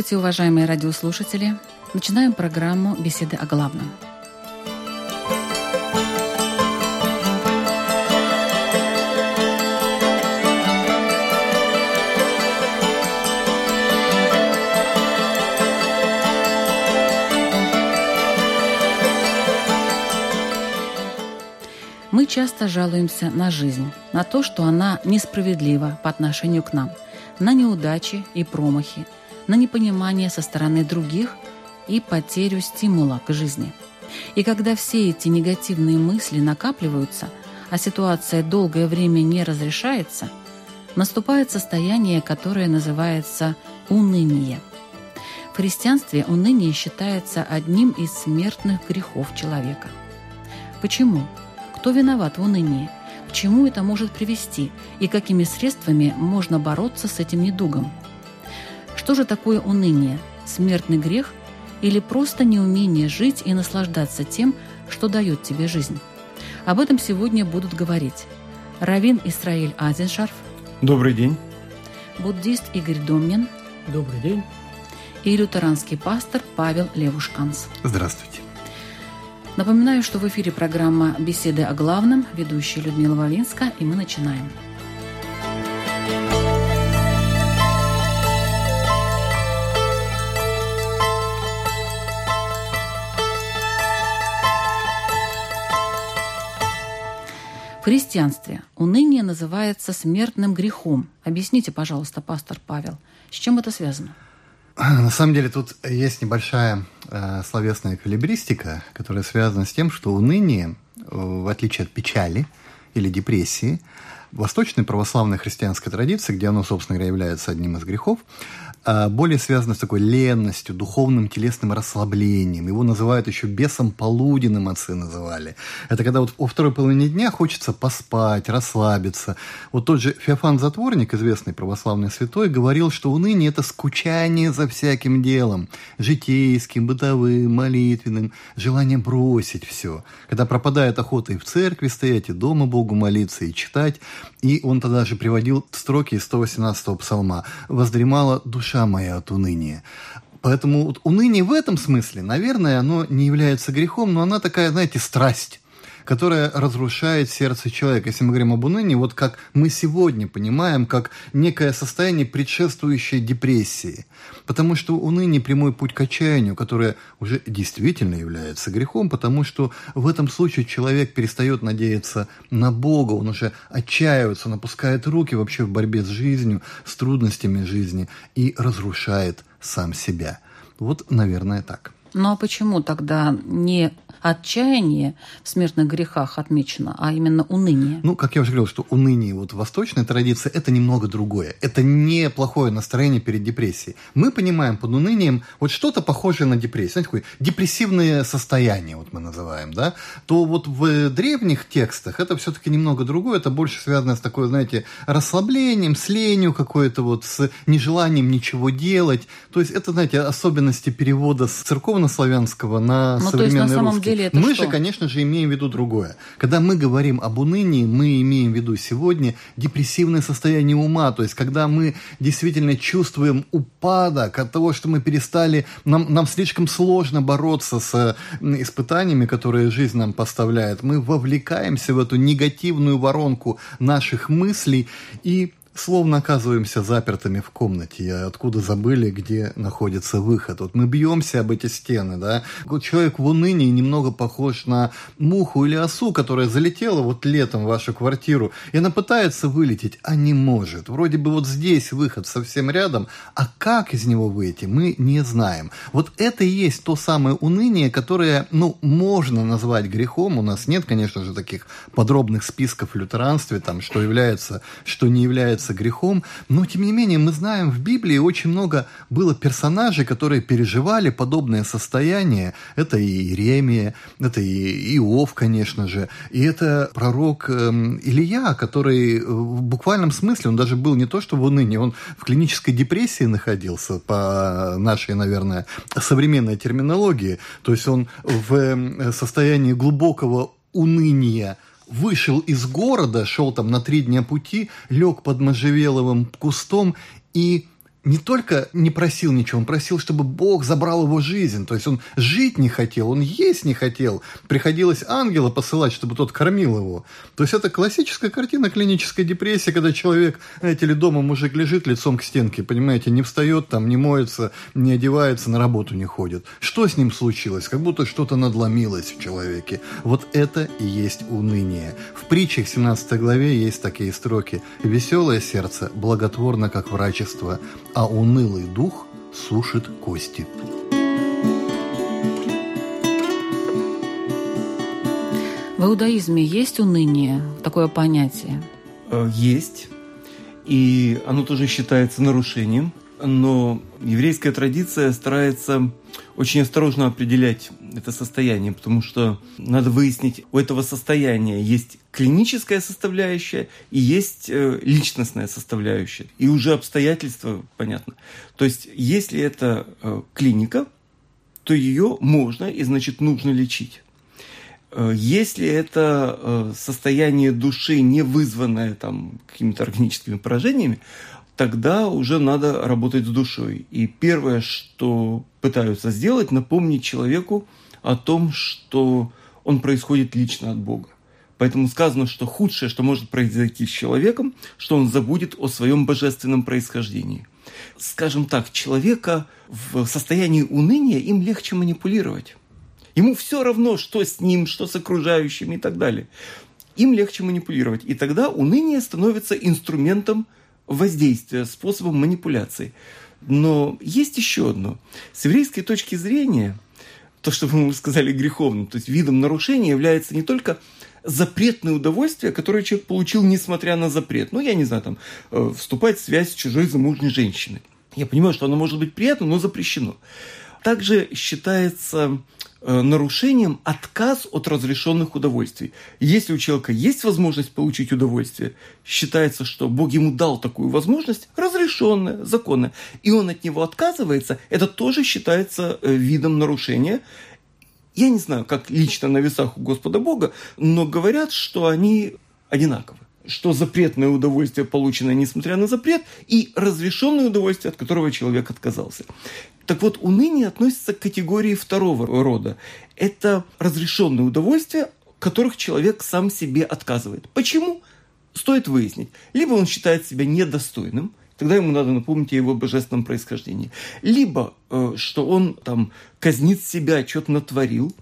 Здравствуйте, уважаемые радиослушатели. Начинаем программу «Беседы о главном». Мы часто жалуемся на жизнь, на то, что она несправедлива по отношению к нам, на неудачи и промахи – на непонимание со стороны других и потерю стимула к жизни. И когда все эти негативные мысли накапливаются, а ситуация долгое время не разрешается, наступает состояние, которое называется уныние. В христианстве уныние считается одним из смертных грехов человека. Почему? Кто виноват в унынии? К чему это может привести? И какими средствами можно бороться с этим недугом? Что же такое уныние? Смертный грех или просто неумение жить и наслаждаться тем, что дает тебе жизнь? Об этом сегодня будут говорить Равин Исраиль Азеншарф. Добрый день. Буддист Игорь Домнин. Добрый день. И лютеранский пастор Павел Левушканс. Здравствуйте. Напоминаю, что в эфире программа «Беседы о главном», ведущая Людмила Вавинска, и мы начинаем. В христианстве уныние называется смертным грехом. Объясните, пожалуйста, пастор Павел, с чем это связано? На самом деле тут есть небольшая э, словесная калибристика, которая связана с тем, что уныние, э, в отличие от печали или депрессии, в восточной православной христианской традиции, где оно, собственно говоря, является одним из грехов, более связано с такой ленностью, духовным телесным расслаблением. Его называют еще бесом полуденным, отцы называли. Это когда вот во второй половине дня хочется поспать, расслабиться. Вот тот же Феофан Затворник, известный православный святой, говорил, что уныние – это скучание за всяким делом, житейским, бытовым, молитвенным, желание бросить все. Когда пропадает охота и в церкви стоять, и дома Богу молиться, и читать. И он тогда же приводил строки из 118-го псалма «Воздремала душа душа моя от уныния. Поэтому вот уныние в этом смысле, наверное, оно не является грехом, но она такая, знаете, страсть которая разрушает сердце человека. Если мы говорим об унынии, вот как мы сегодня понимаем, как некое состояние, предшествующее депрессии. Потому что уныние – прямой путь к отчаянию, которое уже действительно является грехом, потому что в этом случае человек перестает надеяться на Бога, он уже отчаивается, он опускает руки вообще в борьбе с жизнью, с трудностями жизни и разрушает сам себя. Вот, наверное, так. Ну а почему тогда не отчаяние в смертных грехах отмечено, а именно уныние? Ну, как я уже говорил, что уныние вот в восточной традиции – это немного другое. Это не плохое настроение перед депрессией. Мы понимаем под унынием вот что-то похожее на депрессию. Знаете, такое депрессивное состояние, вот мы называем, да? То вот в древних текстах это все-таки немного другое. Это больше связано с такой, знаете, расслаблением, с ленью какой-то вот, с нежеланием ничего делать. То есть это, знаете, особенности перевода с церковного церковно-славянского на ну, современный на самом русский. Деле это мы что? же, конечно же, имеем в виду другое. Когда мы говорим об унынии, мы имеем в виду сегодня депрессивное состояние ума, то есть когда мы действительно чувствуем упадок от того, что мы перестали, нам, нам слишком сложно бороться с испытаниями, которые жизнь нам поставляет. Мы вовлекаемся в эту негативную воронку наших мыслей и словно оказываемся запертыми в комнате, откуда забыли, где находится выход. Вот мы бьемся об эти стены, да. Человек в унынии немного похож на муху или осу, которая залетела вот летом в вашу квартиру, и она пытается вылететь, а не может. Вроде бы вот здесь выход совсем рядом, а как из него выйти, мы не знаем. Вот это и есть то самое уныние, которое, ну, можно назвать грехом. У нас нет, конечно же, таких подробных списков в лютеранстве, там, что является, что не является является грехом, но тем не менее мы знаем, в Библии очень много было персонажей, которые переживали подобное состояние. Это и Иеремия, это и Иов, конечно же, и это пророк эм, Илья, который э, в буквальном смысле, он даже был не то что в унынии, он в клинической депрессии находился, по нашей, наверное, современной терминологии. То есть он в эм, состоянии глубокого уныния вышел из города, шел там на три дня пути, лег под можжевеловым кустом и не только не просил ничего, он просил, чтобы Бог забрал его жизнь. То есть он жить не хотел, он есть не хотел. Приходилось ангела посылать, чтобы тот кормил его. То есть это классическая картина клинической депрессии, когда человек, знаете ли, дома мужик лежит лицом к стенке, понимаете, не встает там, не моется, не одевается, на работу не ходит. Что с ним случилось? Как будто что-то надломилось в человеке. Вот это и есть уныние. В притчах 17 главе есть такие строки. «Веселое сердце благотворно, как врачество, а унылый дух сушит кости. В иудаизме есть уныние, такое понятие? Э, есть. И оно тоже считается нарушением. Но еврейская традиция старается очень осторожно определять это состояние, потому что надо выяснить, у этого состояния есть клиническая составляющая и есть э, личностная составляющая. И уже обстоятельства понятно. То есть, если это э, клиника, то ее можно и, значит, нужно лечить. Э, если это состояние души, не вызванное там, какими-то органическими поражениями, тогда уже надо работать с душой. И первое, что пытаются сделать, напомнить человеку о том, что он происходит лично от Бога. Поэтому сказано, что худшее, что может произойти с человеком, что он забудет о своем божественном происхождении. Скажем так, человека в состоянии уныния им легче манипулировать. Ему все равно, что с ним, что с окружающими и так далее. Им легче манипулировать. И тогда уныние становится инструментом воздействия, способом манипуляции. Но есть еще одно. С еврейской точки зрения, то, что мы сказали греховным, то есть видом нарушения является не только запретное удовольствие, которое человек получил, несмотря на запрет. Ну, я не знаю, там, э, вступать в связь с чужой замужней женщиной. Я понимаю, что оно может быть приятно, но запрещено. Также считается Э, нарушением отказ от разрешенных удовольствий. Если у человека есть возможность получить удовольствие, считается, что Бог ему дал такую возможность, разрешенная, законная, и он от него отказывается, это тоже считается э, видом нарушения. Я не знаю, как лично на весах у Господа Бога, но говорят, что они одинаковы что запретное удовольствие, полученное несмотря на запрет, и разрешенное удовольствие, от которого человек отказался. Так вот, уныние относится к категории второго рода. Это разрешенные удовольствия, которых человек сам себе отказывает. Почему? Стоит выяснить. Либо он считает себя недостойным, тогда ему надо напомнить о его божественном происхождении. Либо, э, что он там казнит себя, что-то натворил,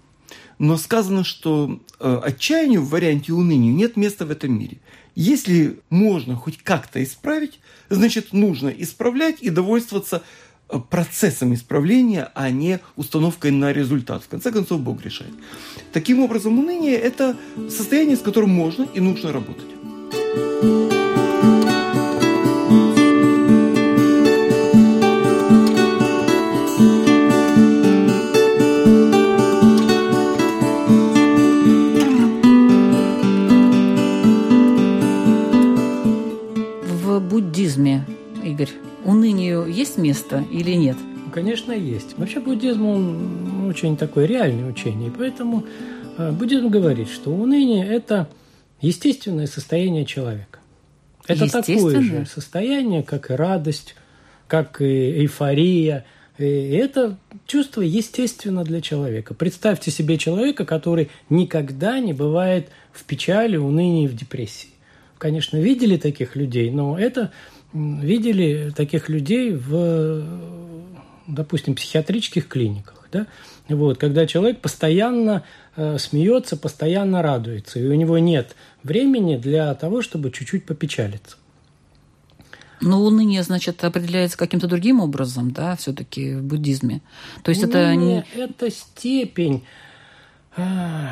но сказано, что э, отчаянию в варианте унынию нет места в этом мире. Если можно хоть как-то исправить, значит, нужно исправлять и довольствоваться процессом исправления, а не установкой на результат. В конце концов, Бог решает. Таким образом, уныние – это состояние, с которым можно и нужно работать. Игорь, унынию есть место или нет? Конечно, есть. Вообще буддизм, он очень такое реальное учение, поэтому э, буддизм говорит, что уныние – это естественное состояние человека. Это такое же состояние, как и радость, как и эйфория. И это чувство естественно для человека. Представьте себе человека, который никогда не бывает в печали, унынии, в депрессии. Конечно, видели таких людей, но это видели таких людей в, допустим, психиатрических клиниках. Да? Вот, когда человек постоянно э, смеется, постоянно радуется, и у него нет времени для того, чтобы чуть-чуть попечалиться. Но уныние, значит, определяется каким-то другим образом, да, все-таки в буддизме. То есть уныние это не... это степень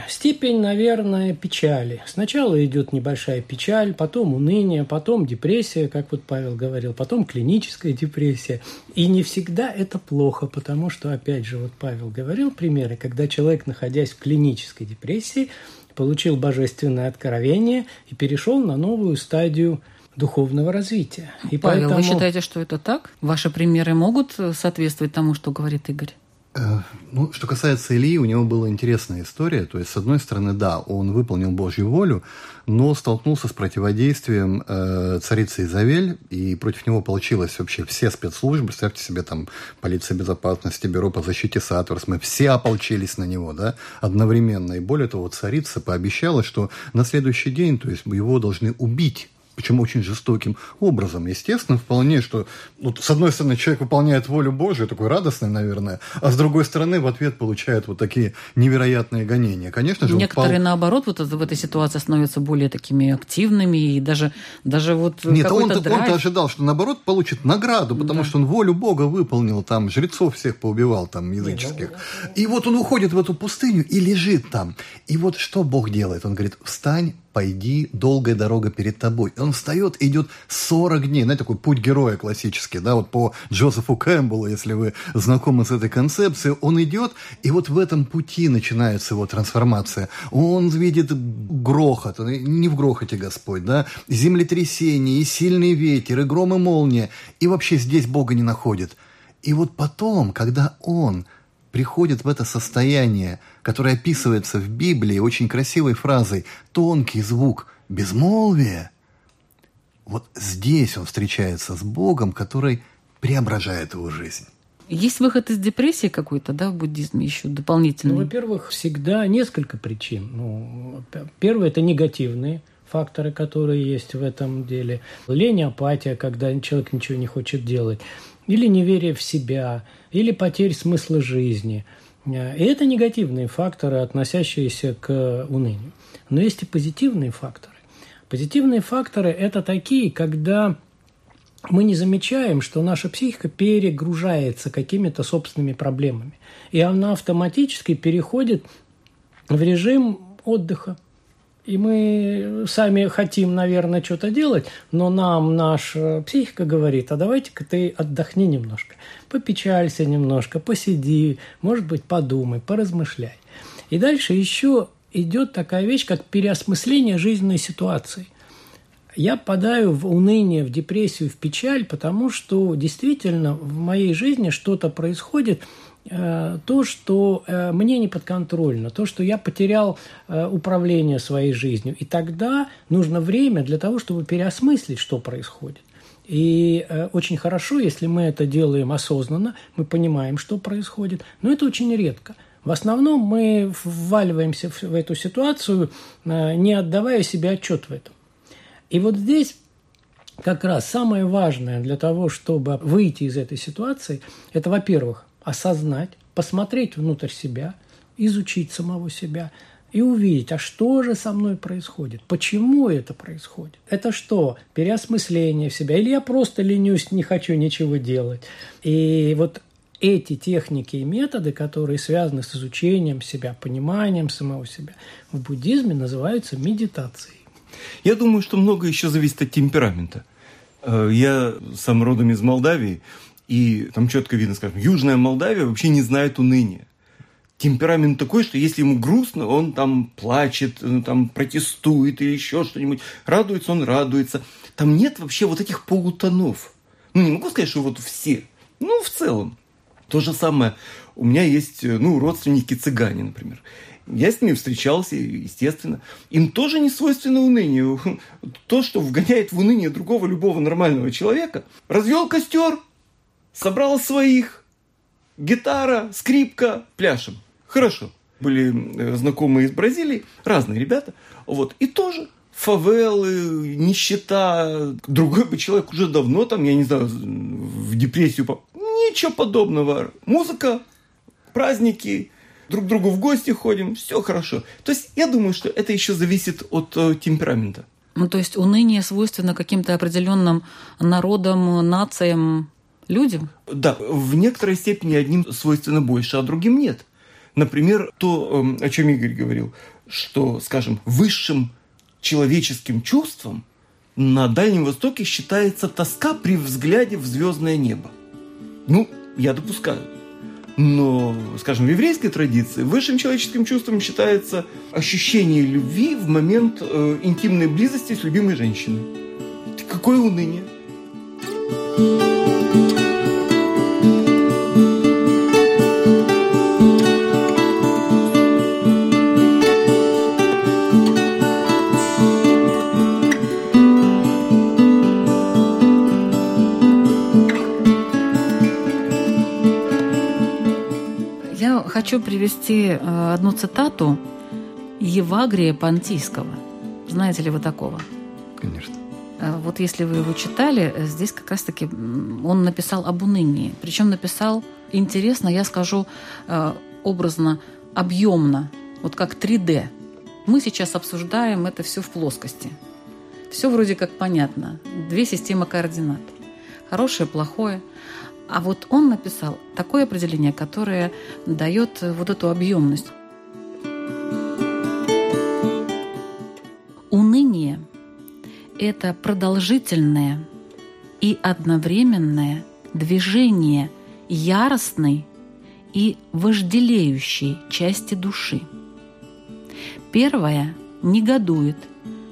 степень, наверное, печали. Сначала идет небольшая печаль, потом уныние, потом депрессия, как вот Павел говорил, потом клиническая депрессия. И не всегда это плохо, потому что, опять же, вот Павел говорил примеры, когда человек, находясь в клинической депрессии, получил божественное откровение и перешел на новую стадию духовного развития. И Павел, поэтому... вы считаете, что это так? Ваши примеры могут соответствовать тому, что говорит Игорь? Э, ну, что касается Ильи, у него была интересная история. То есть, с одной стороны, да, он выполнил Божью волю, но столкнулся с противодействием э, царицы Изавель, и против него получилось вообще все спецслужбы. Представьте себе, там, полиция безопасности, бюро по защите Сатурс, мы все ополчились на него, да, одновременно. И более того, царица пообещала, что на следующий день, то есть, его должны убить причем очень жестоким образом. Естественно, вполне, что вот, с одной стороны человек выполняет волю Божию, такой радостный, наверное, а с другой стороны в ответ получает вот такие невероятные гонения. Конечно же, некоторые впал... наоборот вот в этой ситуации становятся более такими активными и даже даже вот нет, он-то, он-то ожидал, что наоборот получит награду, потому да. что он волю Бога выполнил, там жрецов всех поубивал там языческих. И вот он уходит в эту пустыню и лежит там. И вот что Бог делает? Он говорит: встань пойди, долгая дорога перед тобой. Он встает и идет 40 дней. Знаете, такой путь героя классический, да, вот по Джозефу Кэмпбеллу, если вы знакомы с этой концепцией, он идет, и вот в этом пути начинается его трансформация. Он видит грохот, не в грохоте Господь, да, землетрясение, и сильный ветер, и гром, и молния, и вообще здесь Бога не находит. И вот потом, когда он приходит в это состояние, которое описывается в Библии очень красивой фразой «тонкий звук безмолвия», вот здесь он встречается с Богом, который преображает его жизнь. Есть выход из депрессии какой-то, да, в буддизме еще дополнительный? Ну, во-первых, всегда несколько причин. Ну, первое – это негативные факторы, которые есть в этом деле. Лень, апатия, когда человек ничего не хочет делать или неверие в себя, или потерь смысла жизни. И это негативные факторы, относящиеся к унынию. Но есть и позитивные факторы. Позитивные факторы – это такие, когда мы не замечаем, что наша психика перегружается какими-то собственными проблемами. И она автоматически переходит в режим отдыха, и мы сами хотим, наверное, что-то делать, но нам наша психика говорит, а давайте-ка ты отдохни немножко, попечалься немножко, посиди, может быть, подумай, поразмышляй. И дальше еще идет такая вещь, как переосмысление жизненной ситуации. Я падаю в уныние, в депрессию, в печаль, потому что действительно в моей жизни что-то происходит – то, что э, мне не подконтрольно, то, что я потерял э, управление своей жизнью. И тогда нужно время для того, чтобы переосмыслить, что происходит. И очень хорошо, если мы это делаем осознанно, мы понимаем, что происходит, но это очень редко. В основном мы вваливаемся в эту ситуацию, не отдавая себе отчет в этом. И вот здесь как раз самое важное для того, чтобы выйти из этой ситуации, это, во-первых, осознать, посмотреть внутрь себя, изучить самого себя и увидеть, а что же со мной происходит, почему это происходит. Это что, переосмысление себя, или я просто ленюсь, не хочу ничего делать. И вот эти техники и методы, которые связаны с изучением себя, пониманием самого себя, в буддизме называются медитацией. Я думаю, что много еще зависит от темперамента. Э, я сам родом из Молдавии, и там четко видно, скажем, Южная Молдавия вообще не знает уныния. Темперамент такой, что если ему грустно, он там плачет, ну, там протестует или еще что-нибудь. Радуется, он радуется. Там нет вообще вот этих полутонов. Ну, не могу сказать, что вот все. Ну, в целом. То же самое. У меня есть, ну, родственники цыгане, например. Я с ними встречался, естественно. Им тоже не свойственно уныние. То, что вгоняет в уныние другого любого нормального человека. Развел костер, собрал своих, гитара, скрипка, пляшем. Хорошо. Были знакомые из Бразилии, разные ребята. Вот. И тоже фавелы, нищета. Другой бы человек уже давно там, я не знаю, в депрессию попал. Ничего подобного. Музыка, праздники, друг к другу в гости ходим, все хорошо. То есть я думаю, что это еще зависит от э, темперамента. Ну, то есть уныние свойственно каким-то определенным народам, нациям, людям? Да, в некоторой степени одним свойственно больше, а другим нет. Например, то, эм, о чем Игорь говорил, что, скажем, высшим человеческим чувством на Дальнем Востоке считается тоска при взгляде в звездное небо. Ну, я допускаю. Но, скажем, в еврейской традиции высшим человеческим чувством считается ощущение любви в момент э, интимной близости с любимой женщиной. Какое уныние! Хочу привести э, одну цитату Евагрия Понтийского. Знаете ли вы такого? Конечно. Э, вот если вы его читали, э, здесь как раз-таки он написал об унынии. Причем написал, интересно, я скажу образно, объемно, вот как 3D. Мы сейчас обсуждаем это все в плоскости. Все вроде как понятно. Две системы координат. Хорошее, плохое. А вот он написал такое определение, которое дает вот эту объемность. Уныние – это продолжительное и одновременное движение яростной и вожделеющей части души. Первая негодует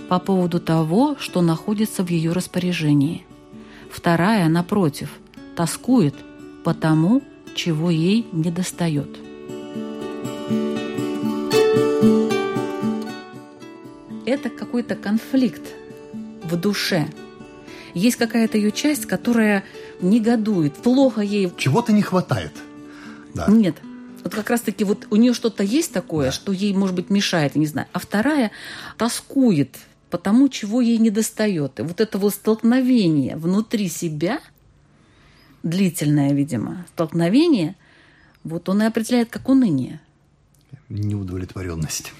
по поводу того, что находится в ее распоряжении. Вторая, напротив – тоскует по тому, чего ей не достает. Это какой-то конфликт в душе. Есть какая-то ее часть, которая негодует, плохо ей. Чего-то не хватает. Да. Нет. Вот как раз-таки вот у нее что-то есть такое, да. что ей, может быть, мешает, не знаю. А вторая тоскует по тому, чего ей не достает. И вот это вот столкновение внутри себя – длительное, видимо, столкновение, вот он и определяет как уныние. Неудовлетворенность.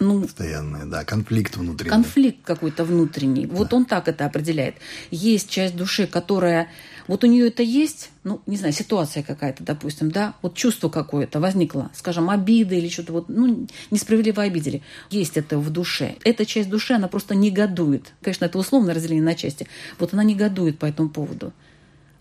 Ну, Постоянная, да, конфликт внутренний. Конфликт какой-то внутренний. Да. Вот он так это определяет. Есть часть души, которая... Вот у нее это есть, ну, не знаю, ситуация какая-то, допустим, да, вот чувство какое-то возникло, скажем, обида или что-то вот, ну, несправедливо обидели. Есть это в душе. Эта часть души, она просто негодует. Конечно, это условное разделение на части. Вот она негодует по этому поводу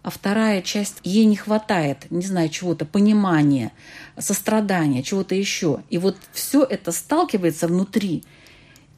а вторая часть ей не хватает, не знаю, чего-то, понимания, сострадания, чего-то еще. И вот все это сталкивается внутри.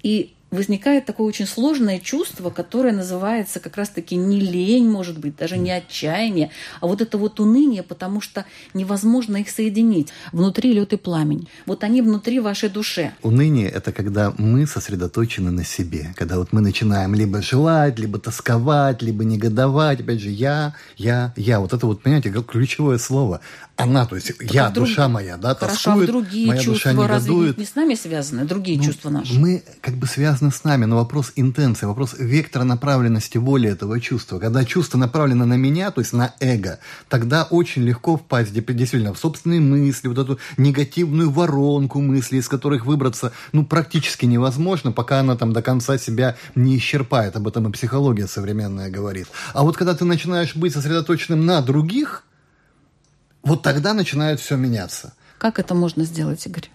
И возникает такое очень сложное чувство, которое называется как раз-таки не лень, может быть, даже не отчаяние, а вот это вот уныние, потому что невозможно их соединить. Внутри лед и пламень. Вот они внутри вашей душе. Уныние – это когда мы сосредоточены на себе. Когда вот мы начинаем либо желать, либо тосковать, либо негодовать. Опять же, я, я, я. Вот это вот, понимаете, ключевое слово она, то есть так я, друг... душа моя, да, Хорошо, а тоскует, а другие моя чувства душа негодует. Разве не с нами связаны, другие ну, чувства наши? Мы как бы связаны с нами, но вопрос интенции, вопрос вектора направленности воли этого чувства. Когда чувство направлено на меня, то есть на эго, тогда очень легко впасть действительно в собственные мысли, вот эту негативную воронку мыслей, из которых выбраться, ну, практически невозможно, пока она там до конца себя не исчерпает. Об этом и психология современная говорит. А вот когда ты начинаешь быть сосредоточенным на других, вот тогда начинает все меняться. Как это можно сделать, Игорь?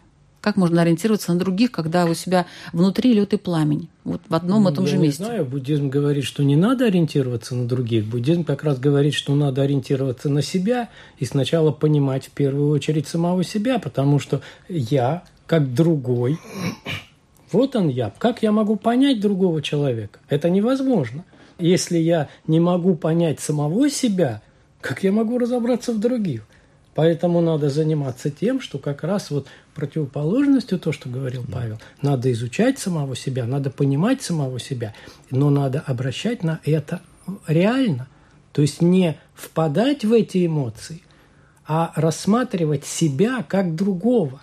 Как можно ориентироваться на других, когда у себя внутри лед и пламень? Вот в одном и том Я же месте. Я не знаю, буддизм говорит, что не надо ориентироваться на других. Буддизм как раз говорит, что надо ориентироваться на себя и сначала понимать в первую очередь самого себя, потому что я, как другой, вот он я. Как я могу понять другого человека? Это невозможно. Если я не могу понять самого себя, как я могу разобраться в других? Поэтому надо заниматься тем, что как раз вот противоположностью то, что говорил Павел, надо изучать самого себя, надо понимать самого себя, но надо обращать на это реально. То есть не впадать в эти эмоции, а рассматривать себя как другого.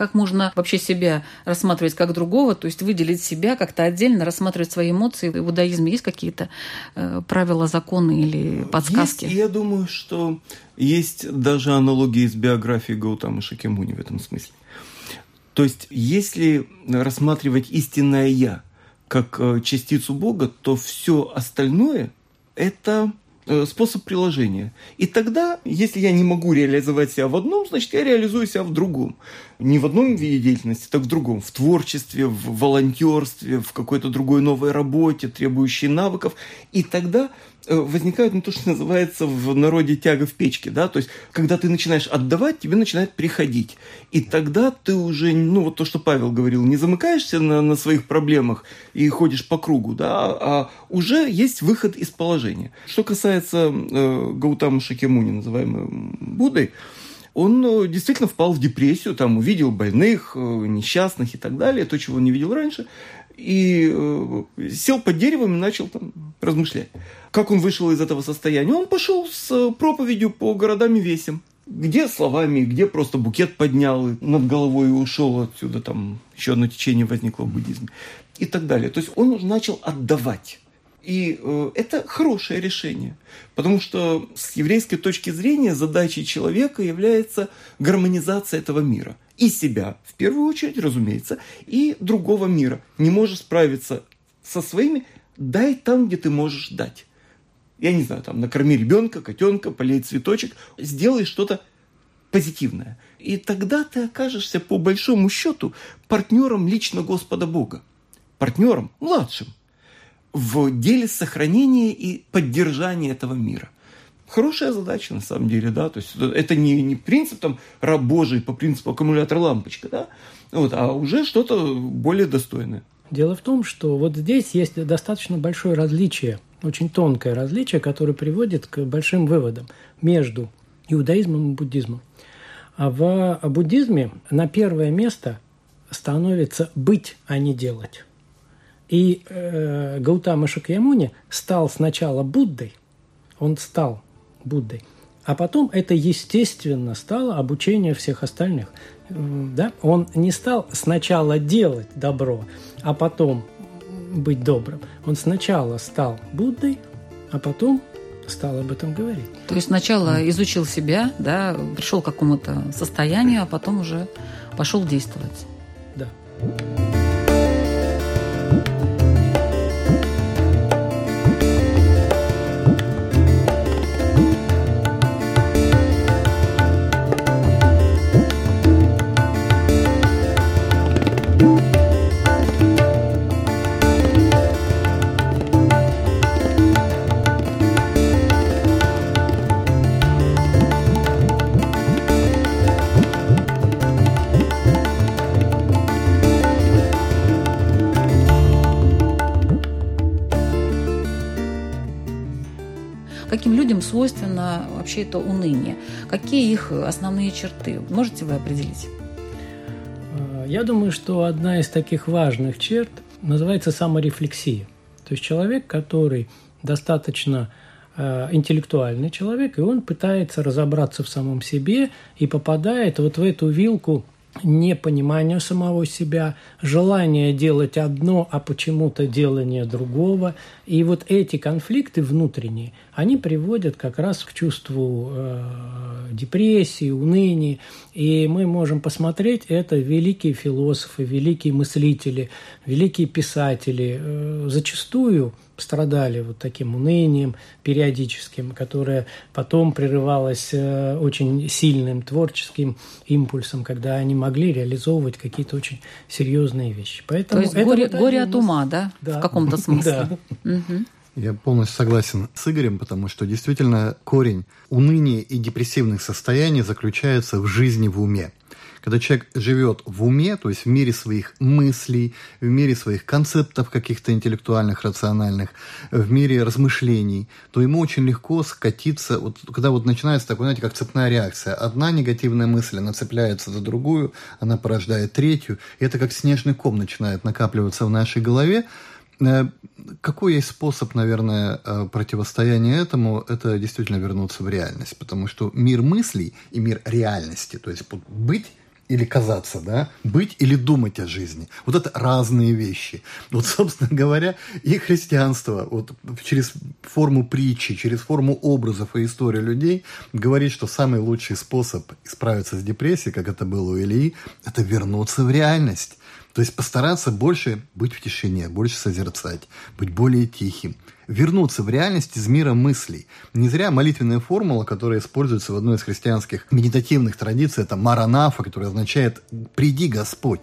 Как можно вообще себя рассматривать как другого, то есть выделить себя как-то отдельно, рассматривать свои эмоции? В иудаизме есть какие-то э, правила, законы или подсказки? Есть, я думаю, что есть даже аналогии с биографией Гаутамы Шакемуни в этом смысле. То есть, если рассматривать истинное «я» как э, частицу Бога, то все остальное – это способ приложения. И тогда, если я не могу реализовать себя в одном, значит, я реализую себя в другом. Не в одном виде деятельности, так в другом. В творчестве, в волонтерстве, в какой-то другой новой работе, требующей навыков. И тогда Э, возникает ну, то, что называется в народе тяга в печке, да, то есть когда ты начинаешь отдавать, тебе начинает приходить. И тогда ты уже, ну вот то, что Павел говорил, не замыкаешься на, на своих проблемах и ходишь по кругу, да, а уже есть выход из положения. Что касается э, Гаутама Шакемуни, называемого Буддой, он э, действительно впал в депрессию, там увидел больных, э, несчастных и так далее, то, чего он не видел раньше, и э, сел под деревом и начал там размышлять. Как он вышел из этого состояния? Он пошел с проповедью по городам и весям. Где словами, где просто букет поднял и над головой и ушел отсюда, там еще одно течение возникло в буддизме и так далее. То есть он начал отдавать. И э, это хорошее решение, потому что с еврейской точки зрения задачей человека является гармонизация этого мира. И себя, в первую очередь, разумеется, и другого мира. Не можешь справиться со своими, дай там, где ты можешь дать. Я не знаю, там, накорми ребенка, котенка, полей цветочек, сделай что-то позитивное. И тогда ты окажешься, по большому счету, партнером лично Господа Бога. Партнером, младшим в деле сохранения и поддержания этого мира. Хорошая задача, на самом деле, да, то есть это не, не принцип там раб Божий по принципу аккумулятор лампочка, да, вот, а уже что-то более достойное. Дело в том, что вот здесь есть достаточно большое различие, очень тонкое различие, которое приводит к большим выводам между иудаизмом и буддизмом. А в буддизме на первое место становится быть, а не делать. И э, Гаутама Шакьямуни стал сначала Буддой, он стал Буддой, а потом это естественно стало обучение всех остальных. Да? Он не стал сначала делать добро, а потом быть добрым. Он сначала стал Буддой, а потом стал об этом говорить. То есть сначала изучил себя, да, пришел к какому-то состоянию, а потом уже пошел действовать. Да. Свойственно вообще это уныние. Какие их основные черты? Можете вы определить? Э, я думаю, что одна из таких важных черт называется саморефлексия. То есть человек, который достаточно э, интеллектуальный человек, и он пытается разобраться в самом себе и попадает вот в эту вилку непонимание самого себя, желание делать одно, а почему-то делание другого. И вот эти конфликты внутренние, они приводят как раз к чувству э, депрессии, уныния. И мы можем посмотреть, это великие философы, великие мыслители, великие писатели. Э, зачастую страдали вот таким унынием периодическим, которое потом прерывалось э, очень сильным творческим импульсом, когда они могли реализовывать какие-то очень серьезные вещи. Поэтому То есть горе, горе от ума, да, да, в каком-то смысле? Да. Я полностью согласен с Игорем, потому что действительно корень уныния и депрессивных состояний заключается в жизни в уме. Когда человек живет в уме, то есть в мире своих мыслей, в мире своих концептов каких-то интеллектуальных, рациональных, в мире размышлений, то ему очень легко скатиться, вот, когда вот начинается такое, знаете, как цепная реакция. Одна негативная мысль, она цепляется за другую, она порождает третью, и это как снежный ком начинает накапливаться в нашей голове, э, какой есть способ, наверное, э, противостояния этому? Это действительно вернуться в реальность, потому что мир мыслей и мир реальности, то есть быть или казаться, да, быть или думать о жизни. Вот это разные вещи. Вот, собственно говоря, и христианство вот через форму притчи, через форму образов и истории людей говорит, что самый лучший способ справиться с депрессией, как это было у Ильи, это вернуться в реальность. То есть постараться больше быть в тишине, больше созерцать, быть более тихим, вернуться в реальность из мира мыслей. Не зря молитвенная формула, которая используется в одной из христианских медитативных традиций, это маранафа, которая означает «приди Господь».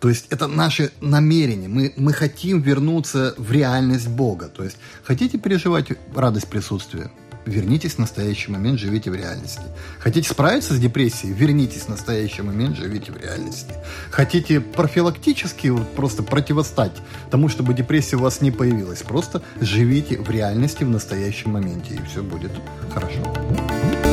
То есть это наше намерение. Мы, мы хотим вернуться в реальность Бога. То есть хотите переживать радость присутствия? Вернитесь в настоящий момент, живите в реальности. Хотите справиться с депрессией, вернитесь в настоящий момент, живите в реальности. Хотите профилактически вот просто противостать тому, чтобы депрессия у вас не появилась, просто живите в реальности в настоящем моменте, и все будет хорошо.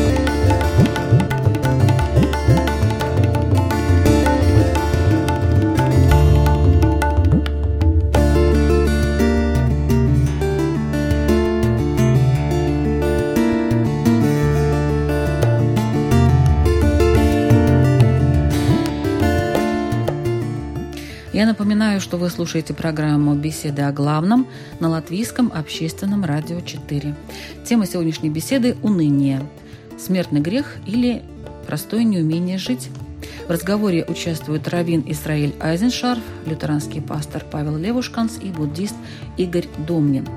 Напоминаю, что вы слушаете программу «Беседы о главном» на Латвийском общественном радио 4. Тема сегодняшней беседы – уныние. Смертный грех или простое неумение жить. В разговоре участвуют раввин Исраиль Айзеншарф, лютеранский пастор Павел Левушканс и буддист Игорь Домнин.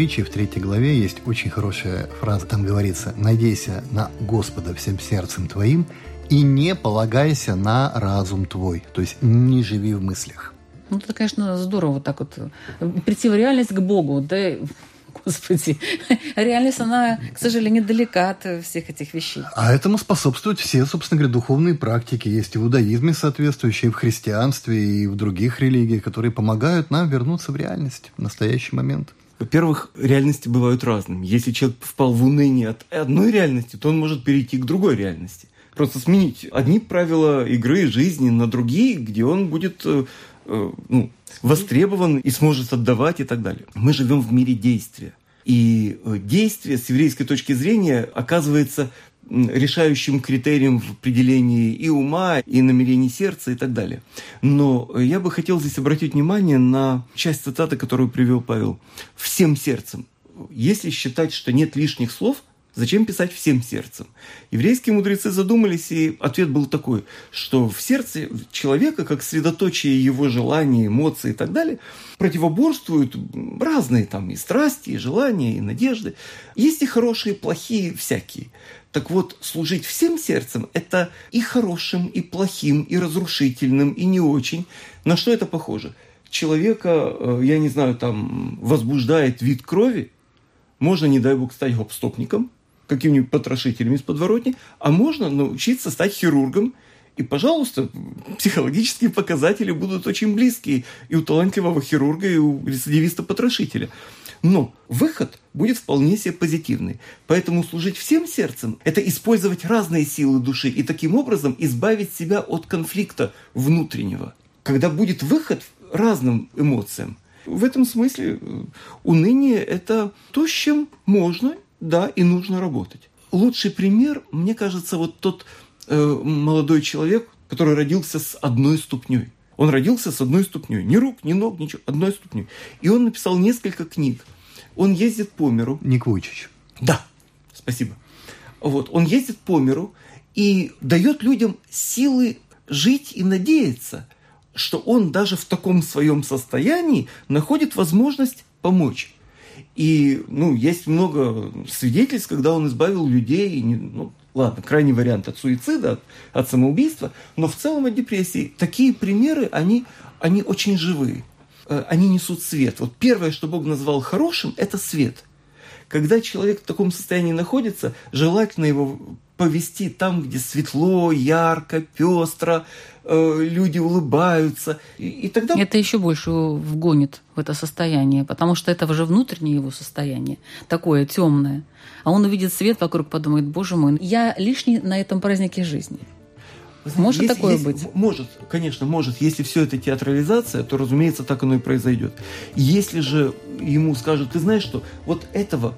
Притчи в третьей главе есть очень хорошая фраза. Там говорится «Надейся на Господа всем сердцем твоим и не полагайся на разум твой». То есть не живи в мыслях. Ну, это, конечно, здорово вот так вот прийти в реальность к Богу. Да, Господи, реальность, она, к сожалению, далека от всех этих вещей. А этому способствуют все, собственно говоря, духовные практики. Есть и в иудаизме соответствующие, и в христианстве, и в других религиях, которые помогают нам вернуться в реальность, в настоящий момент. Во-первых, реальности бывают разными. Если человек впал в уныние от одной реальности, то он может перейти к другой реальности. Просто сменить одни правила игры жизни на другие, где он будет э, э, ну, востребован и сможет отдавать и так далее. Мы живем в мире действия. И э, действие с еврейской точки зрения оказывается решающим критерием в определении и ума, и намерений сердца и так далее. Но я бы хотел здесь обратить внимание на часть цитаты, которую привел Павел. «Всем сердцем». Если считать, что нет лишних слов – Зачем писать всем сердцем? Еврейские мудрецы задумались, и ответ был такой, что в сердце человека, как средоточие его желаний, эмоций и так далее, противоборствуют разные там и страсти, и желания, и надежды. Есть и хорошие, и плохие, всякие. Так вот, служить всем сердцем – это и хорошим, и плохим, и разрушительным, и не очень. На что это похоже? Человека, э, я не знаю, там, возбуждает вид крови, можно, не дай бог, стать гопстопником – каким-нибудь потрошителем из подворотни, а можно научиться стать хирургом. И, пожалуйста, психологические показатели будут очень близкие и у талантливого хирурга, и у рецидивиста-потрошителя. Но выход будет вполне себе позитивный. Поэтому служить всем сердцем – это использовать разные силы души и таким образом избавить себя от конфликта внутреннего. Когда будет выход разным эмоциям, в этом смысле э, уныние – это то, с чем можно да, и нужно работать. Лучший пример, мне кажется, вот тот э, молодой человек, который родился с одной ступней. Он родился с одной ступней. Ни рук, ни ног, ничего, одной ступней. И он написал несколько книг. Он ездит по миру. Ник Вуйчич. Да, спасибо. Вот, он ездит по миру и дает людям силы жить и надеяться, что он даже в таком своем состоянии находит возможность помочь. И, ну, есть много свидетельств, когда он избавил людей, ну, ладно, крайний вариант от суицида, от, от самоубийства, но в целом от депрессии. Такие примеры, они, они очень живые. Э, они несут свет. Вот первое, что Бог назвал хорошим, это свет. Когда человек в таком состоянии находится, желательно его повести там, где светло, ярко, пестро, люди улыбаются. И, и тогда... Это еще больше вгонит в это состояние, потому что это уже внутреннее его состояние, такое темное. А он увидит свет вокруг, подумает, боже мой, я лишний на этом празднике жизни. Знаете, может если, такое если, быть? Может, конечно, может. Если все это театрализация, то, разумеется, так оно и произойдет. Если же ему скажут, ты знаешь что, вот этого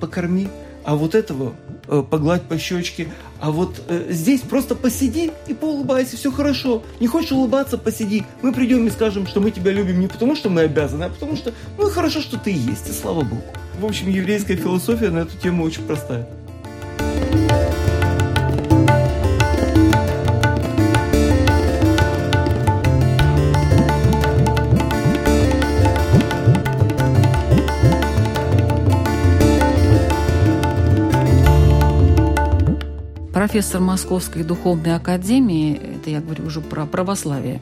покорми, а вот этого э, погладь по щечке, А вот э, здесь просто посиди и поулыбайся, все хорошо. Не хочешь улыбаться, посиди. Мы придем и скажем, что мы тебя любим не потому, что мы обязаны, а потому что, ну, хорошо, что ты есть, и слава Богу. В общем, еврейская философия на эту тему очень простая. Профессор Московской духовной академии, это я говорю уже про православие,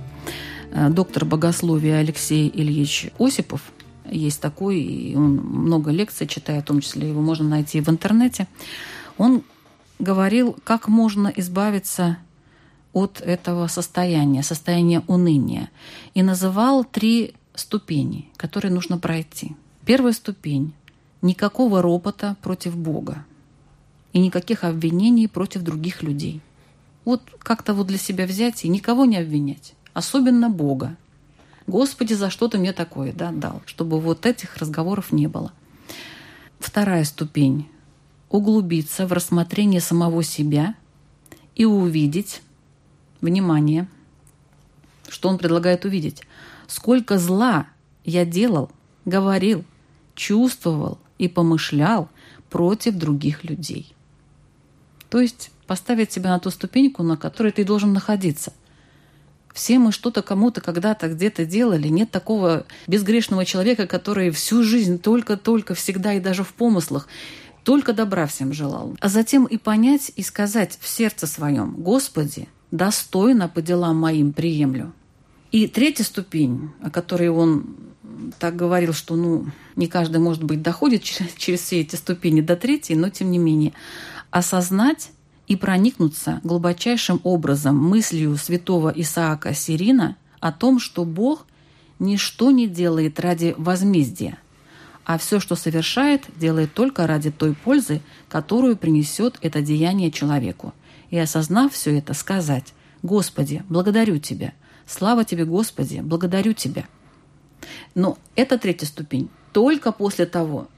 э, доктор богословия Алексей Ильич Осипов, есть такой, и он много лекций читает, в том числе его можно найти в интернете. Он говорил, как можно избавиться от этого состояния, состояния уныния, и называл три ступени, которые нужно пройти. Первая ступень – никакого ропота против Бога и никаких обвинений против других людей. Вот как-то вот для себя взять и никого не обвинять, особенно Бога. Господи, за что ты мне такое да, дал, чтобы вот этих разговоров не было. Вторая ступень – углубиться в рассмотрение самого себя и увидеть, внимание, что он предлагает увидеть, сколько зла я делал, говорил, чувствовал и помышлял против других людей. То есть поставить себя на ту ступеньку, на которой ты должен находиться. Все мы что-то кому-то когда-то где-то делали. Нет такого безгрешного человека, который всю жизнь только-только, всегда и даже в помыслах только добра всем желал. А затем и понять, и сказать в сердце своем, «Господи, достойно по делам моим приемлю». И третья ступень, о которой он так говорил, что ну, не каждый, может быть, доходит через, все эти ступени до третьей, но тем не менее – осознать и проникнуться глубочайшим образом мыслью святого Исаака Сирина о том, что Бог ничто не делает ради возмездия, а все, что совершает, делает только ради той пользы, которую принесет это деяние человеку. И осознав все это, сказать «Господи, благодарю Тебя, слава Тебе, Господи, благодарю Тебя». Но это третья ступень. Только после того,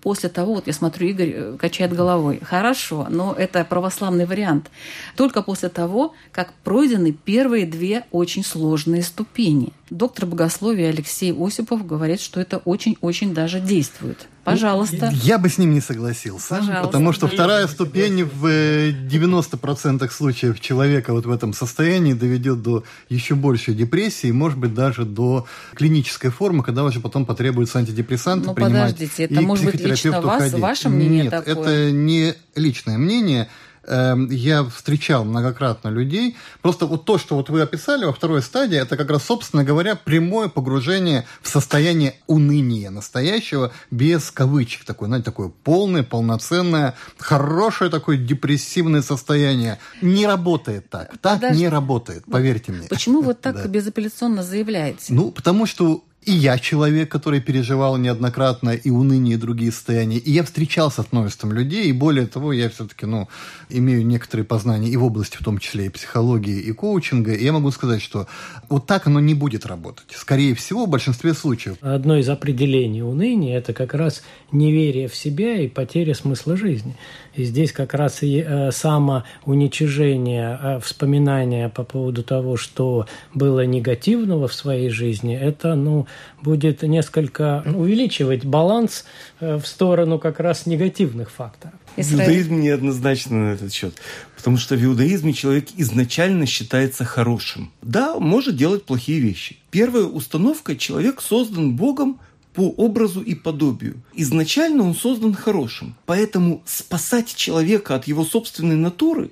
после того, вот я смотрю, Игорь э, качает головой. Хорошо, но это православный вариант. Только после того, как пройдены первые две очень сложные ступени. Доктор богословия Алексей Осипов говорит, что это очень-очень даже действует. Пожалуйста. Я бы с ним не согласился. Пожалуйста. Потому что вторая ступень в 90% э, случаев человека вот в этом состоянии доведет до еще большей депрессии, может быть, даже до клинической формы, когда уже потом потребуются антидепрессанты ну, принимать. подождите, это может быть лично вас, ходить. ваше мнение Нет, такое? это не личное мнение. Эм, я встречал многократно людей. Просто вот то, что вот вы описали во второй стадии, это как раз, собственно говоря, прямое погружение в состояние уныния настоящего, без кавычек. Такое, знаете, такое полное, полноценное, хорошее такое депрессивное состояние. Не работает так. Так Подожди. не работает, поверьте мне. Почему вот так да. безапелляционно заявляете? Ну, потому что и я человек, который переживал неоднократно и уныние, и другие состояния. И я встречался с множеством людей, и более того, я все-таки, ну, имею некоторые познания и в области, в том числе и психологии, и коучинга. И я могу сказать, что вот так оно не будет работать. Скорее всего, в большинстве случаев. Одно из определений уныния – это как раз неверие в себя и потеря смысла жизни. И здесь как раз и э, самоуничижение, э, вспоминание по поводу того, что было негативного в своей жизни, это, ну, будет несколько увеличивать баланс э, в сторону как раз негативных факторов. Иудаизм неоднозначно на этот счет. Потому что в иудаизме человек изначально считается хорошим. Да, может делать плохие вещи. Первая установка – человек создан Богом по образу и подобию. Изначально он создан хорошим. Поэтому спасать человека от его собственной натуры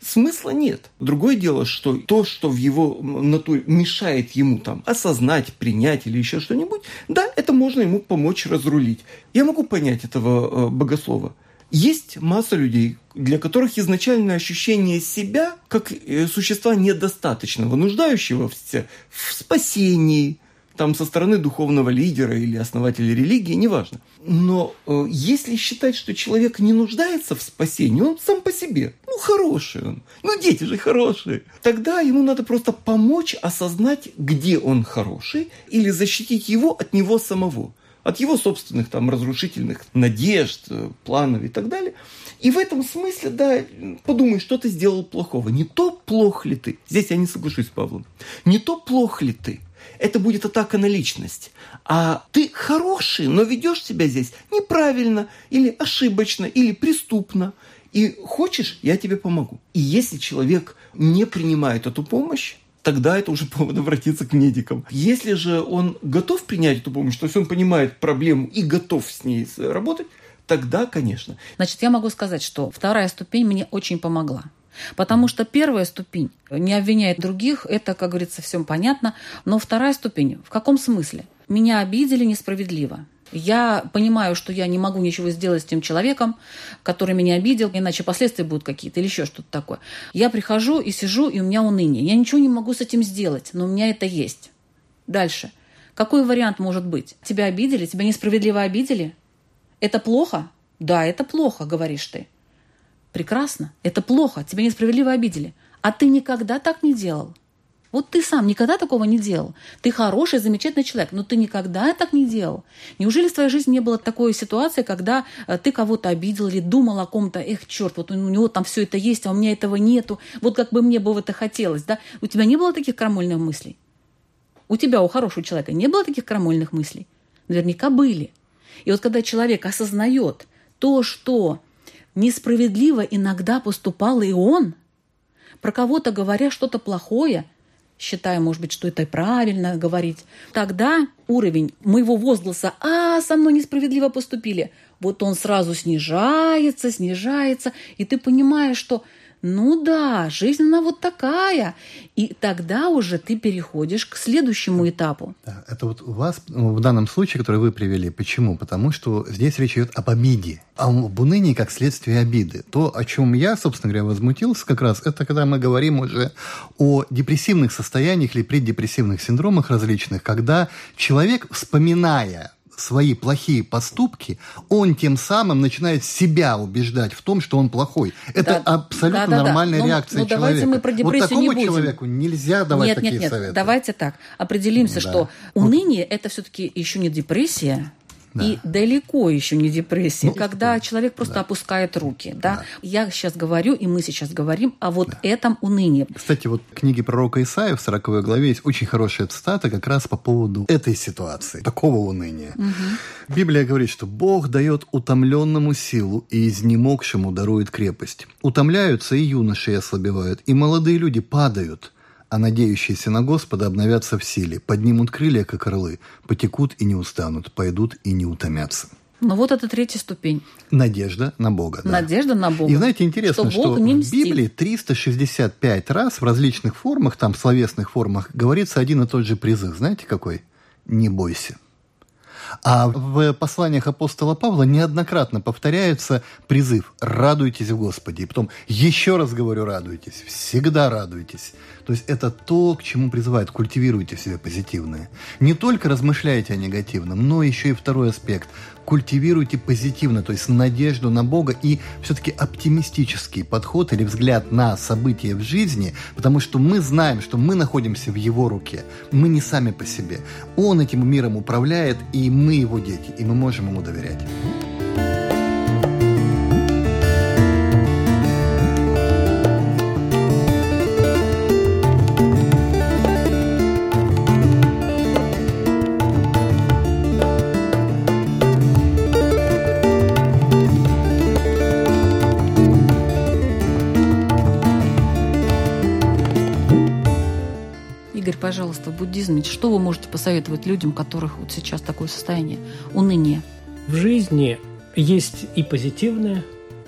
смысла нет. Другое дело, что то, что в его натуре мешает ему там осознать, принять или еще что-нибудь, да, это можно ему помочь разрулить. Я могу понять этого э, богослова. Есть масса людей, для которых изначальное ощущение себя как э, существа недостаточного, нуждающего в, в спасении, там со стороны духовного лидера или основателя религии, неважно. Но э, если считать, что человек не нуждается в спасении, он сам по себе, ну хороший он, ну дети же хорошие, тогда ему надо просто помочь осознать, где он хороший, или защитить его от него самого. от его собственных там разрушительных надежд, э, планов и так далее. И в этом смысле, да, подумай, что ты сделал плохого. Не то плох ли ты, здесь я не соглашусь с Павлом, не то плох ли ты, это будет атака на личность. А ты хороший, но ведешь себя здесь неправильно, или ошибочно, или преступно. И хочешь, я тебе помогу. И если человек не принимает эту помощь, тогда это уже повод обратиться к медикам. Если же он готов принять эту помощь, то есть он понимает проблему и готов с ней работать, тогда, конечно. Значит, я могу сказать, что вторая ступень мне очень помогла. Потому что первая ступень не обвиняет других, это, как говорится, всем понятно. Но вторая ступень, в каком смысле? Меня обидели несправедливо. Я понимаю, что я не могу ничего сделать с тем человеком, который меня обидел, иначе последствия будут какие-то или еще что-то такое. Я прихожу и сижу, и у меня уныние. Я ничего не могу с этим сделать, но у меня это есть. Дальше. Какой вариант может быть? Тебя обидели? Тебя несправедливо обидели? Это плохо? Да, это плохо, говоришь ты. Прекрасно. Это плохо. Тебя несправедливо обидели. А ты никогда так не делал. Вот ты сам никогда такого не делал. Ты хороший, замечательный человек, но ты никогда так не делал. Неужели в твоей жизни не было такой ситуации, когда э, ты кого-то обидел или думал о ком-то, эх, черт, вот у него там все это есть, а у меня этого нету, вот как бы мне бы это хотелось, да? У тебя не было таких крамольных мыслей? У тебя, у хорошего человека, не было таких крамольных мыслей? Наверняка были. И вот когда человек осознает то, что несправедливо иногда поступал и он, про кого-то говоря что-то плохое – считая, может быть, что это правильно говорить, тогда уровень моего возгласа «А, со мной несправедливо поступили», вот он сразу снижается, снижается, и ты понимаешь, что ну да, жизнь она вот такая. И тогда уже ты переходишь к следующему этапу. Да, это вот у вас ну, в данном случае, который вы привели. Почему? Потому что здесь речь идет об обиде. Об унынии как следствие обиды. То, о чем я, собственно говоря, возмутился как раз, это когда мы говорим уже о депрессивных состояниях или преддепрессивных синдромах различных, когда человек, вспоминая свои плохие поступки, он тем самым начинает себя убеждать в том, что он плохой. Это да, абсолютно да, да, нормальная да. Ну, реакция ну, человека. Давайте мы про вот такому не будем. человеку нельзя давать нет, такие нет, нет. советы. Давайте так. Определимся, да. что уныние – это все-таки еще не депрессия, да. И далеко еще не депрессия, ну, когда да. человек просто да. опускает руки. Да? Да. Я сейчас говорю, и мы сейчас говорим о вот да. этом унынии. Кстати, вот в книге пророка Исаия в 40 главе есть очень хорошая цитата как раз по поводу этой ситуации, такого уныния. Угу. Библия говорит, что Бог дает утомленному силу и изнемогшему дарует крепость. Утомляются и юноши ослабевают, и молодые люди падают – а надеющиеся на Господа обновятся в силе, поднимут крылья, как орлы, потекут и не устанут, пойдут и не утомятся. Ну вот это третья ступень. Надежда на Бога. Да. Надежда на Бога. И знаете, интересно, что, что в Библии 365 раз в различных формах, там словесных формах, говорится один и тот же призыв. Знаете какой? Не бойся. А в посланиях апостола Павла неоднократно повторяется призыв «радуйтесь в Господе». И потом еще раз говорю «радуйтесь», всегда радуйтесь. То есть это то, к чему призывает культивируйте в себе позитивное. Не только размышляйте о негативном, но еще и второй аспект культивируйте позитивно, то есть надежду на Бога и все-таки оптимистический подход или взгляд на события в жизни, потому что мы знаем, что мы находимся в Его руке, мы не сами по себе. Он этим миром управляет, и мы Его дети, и мы можем Ему доверять. Буддизме, что вы можете посоветовать людям, у которых вот сейчас такое состояние уныния? В жизни есть и позитивное,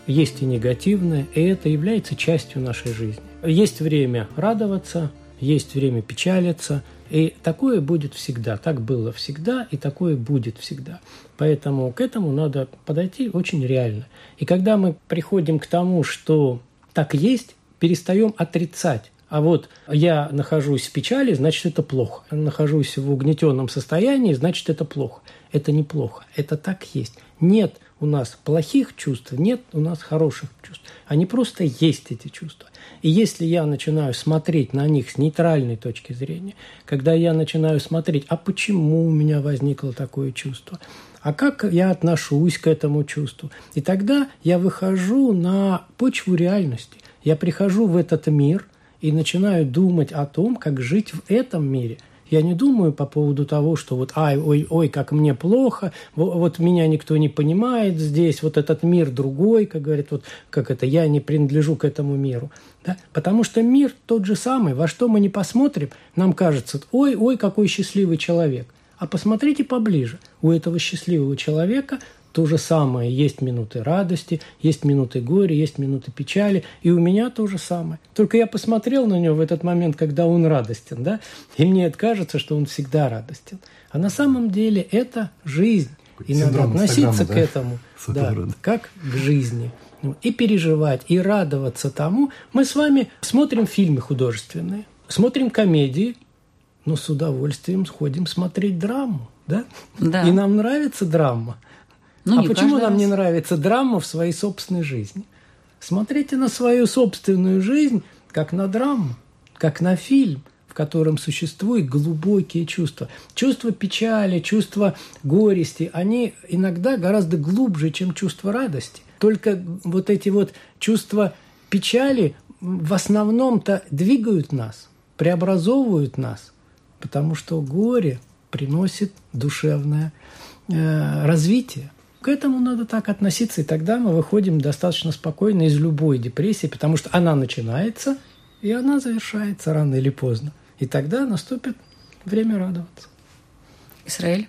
есть и негативное, и это является частью нашей жизни. Есть время радоваться, есть время печалиться, и такое будет всегда. Так было всегда, и такое будет всегда. Поэтому к этому надо подойти очень реально. И когда мы приходим к тому, что так есть, перестаем отрицать А вот я нахожусь в печали, значит, это плохо. Я нахожусь в угнетенном состоянии, значит, это плохо. Это неплохо. Это так есть. Нет у нас плохих чувств, нет у нас хороших чувств. Они просто есть, эти чувства. И если я начинаю смотреть на них с нейтральной точки зрения, когда я начинаю смотреть, а почему у меня возникло такое чувство, а как я отношусь к этому чувству, и тогда я выхожу на почву реальности. Я прихожу в этот мир – и начинаю думать о том, как жить в этом мире. Я не думаю по поводу того, что вот ай, ой, ой, как мне плохо, вот, вот меня никто не понимает здесь, вот этот мир другой, как говорит, вот как это, я не принадлежу к этому миру. Да? Потому что мир тот же самый, во что мы не посмотрим, нам кажется, ой, ой, какой счастливый человек. А посмотрите поближе. У этого счастливого человека то же самое. Есть минуты радости, есть минуты горя, есть минуты печали. И у меня то же самое. Только я посмотрел на него в этот момент, когда он радостен, да, и мне кажется, что он всегда радостен. А на самом деле это жизнь. И надо относиться к этому да, как к жизни. И переживать, и радоваться тому. Мы с вами смотрим фильмы художественные, смотрим комедии, но с удовольствием сходим смотреть драму. Да? Да. И нам нравится драма. Ну, а почему нам раз. не нравится драма в своей собственной жизни? Смотрите на свою собственную жизнь как на драму, как на фильм, в котором существуют глубокие чувства. Чувства печали, чувства горести, они иногда гораздо глубже, чем чувство радости. Только вот эти вот чувства печали в основном-то двигают нас, преобразовывают нас, потому что горе приносит душевное э, развитие. К этому надо так относиться, и тогда мы выходим достаточно спокойно из любой депрессии, потому что она начинается, и она завершается рано или поздно. И тогда наступит время радоваться. Израиль?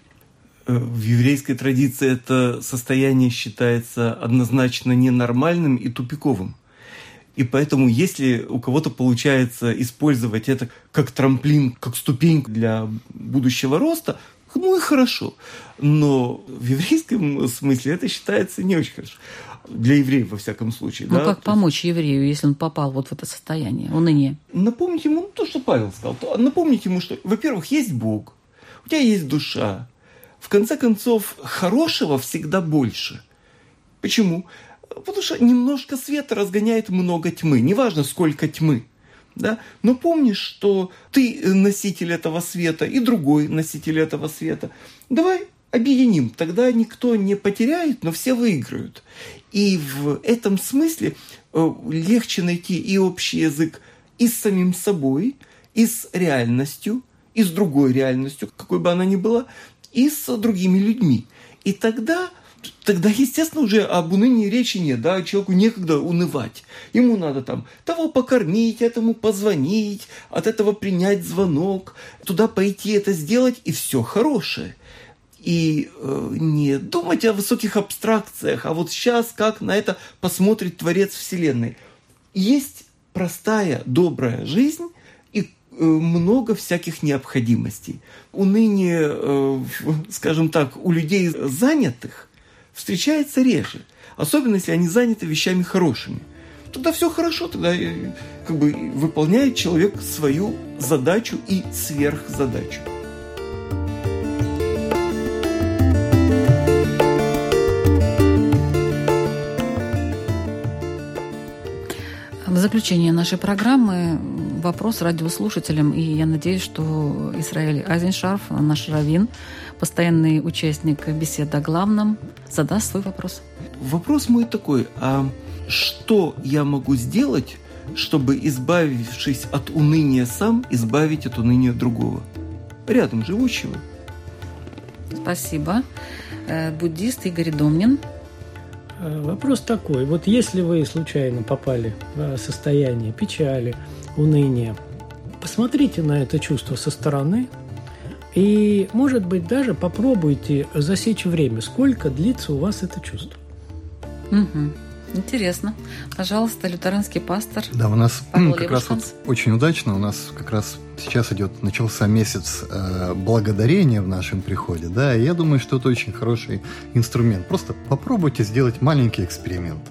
Э, в еврейской традиции это состояние считается однозначно ненормальным и тупиковым. И поэтому, если у кого-то получается использовать это как трамплин, как ступеньку для будущего роста, ну и хорошо. Но в еврейском смысле это считается не очень хорошо. Для евреев, во всяком случае. Ну, да? как помочь еврею, если он попал вот в это состояние уныния? Напомнить ему то, что Павел сказал. Напомнить ему, что, во-первых, есть Бог, у тебя есть душа. В конце концов, хорошего всегда больше. Почему? Потому что немножко света разгоняет много тьмы. Неважно, сколько тьмы. Да? Но помни, что ты носитель этого света и другой носитель этого света. Давай объединим, тогда никто не потеряет, но все выиграют. И в этом смысле э, легче найти и общий язык и с самим собой, и с реальностью, и с другой реальностью, какой бы она ни была, и с другими людьми. И тогда тогда, естественно, уже об унынии речи нет, да, человеку некогда унывать. Ему надо там того покормить, этому позвонить, от этого принять звонок, туда пойти это сделать, и все хорошее. И э, не думать о высоких абстракциях, а вот сейчас как на это посмотрит Творец Вселенной. Есть простая, добрая жизнь и э, много всяких необходимостей. Уныние, э, скажем так, у людей занятых встречается реже. Особенно, если они заняты вещами хорошими. Тогда все хорошо, тогда э, как бы выполняет человек свою задачу и сверхзадачу. В заключение нашей программы вопрос радиослушателям, и я надеюсь, что Израиль Айзеншарф, наш раввин, постоянный участник беседы о главном, задаст свой вопрос. Вопрос мой такой, а что я могу сделать, чтобы, избавившись от уныния сам, избавить от уныния другого? Рядом живущего. Спасибо. Э, буддист Игорь Домнин. Э, вопрос такой. Вот если вы случайно попали в состояние печали, уныния, посмотрите на это чувство со стороны – и, может быть, даже попробуйте засечь время, сколько длится у вас это чувство. Угу. Интересно. Пожалуйста, лютеранский пастор. Да, у нас Павел как раз вот очень удачно. У нас как раз сейчас идет, начался месяц э, благодарения в нашем приходе. Да, и я думаю, что это очень хороший инструмент. Просто попробуйте сделать маленький эксперимент.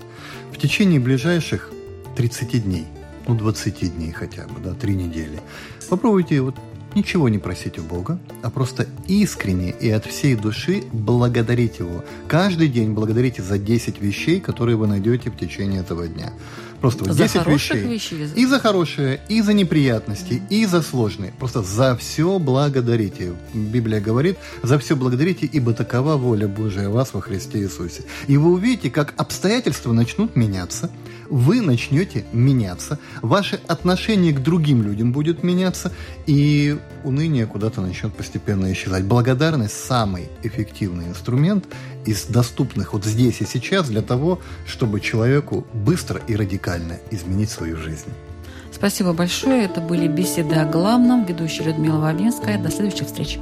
В течение ближайших 30 дней ну, 20 дней хотя бы, да, 3 недели. Попробуйте вот ничего не просить у Бога, а просто искренне и от всей души благодарить Его. Каждый день благодарите за 10 вещей, которые вы найдете в течение этого дня. Просто вот 10 вещей. вещей. И за хорошие, и за неприятности, и за сложные. Просто за все благодарите. Библия говорит, за все благодарите, ибо такова воля Божия вас во Христе Иисусе. И вы увидите, как обстоятельства начнут меняться, вы начнете меняться, ваше отношение к другим людям будет меняться, и уныние куда-то начнет постепенно исчезать. Благодарность – самый эффективный инструмент из доступных вот здесь и сейчас для того, чтобы человеку быстро и радикально изменить свою жизнь. Спасибо большое. Это были беседы о главном. Ведущая Людмила Вавинская. До следующих встреч.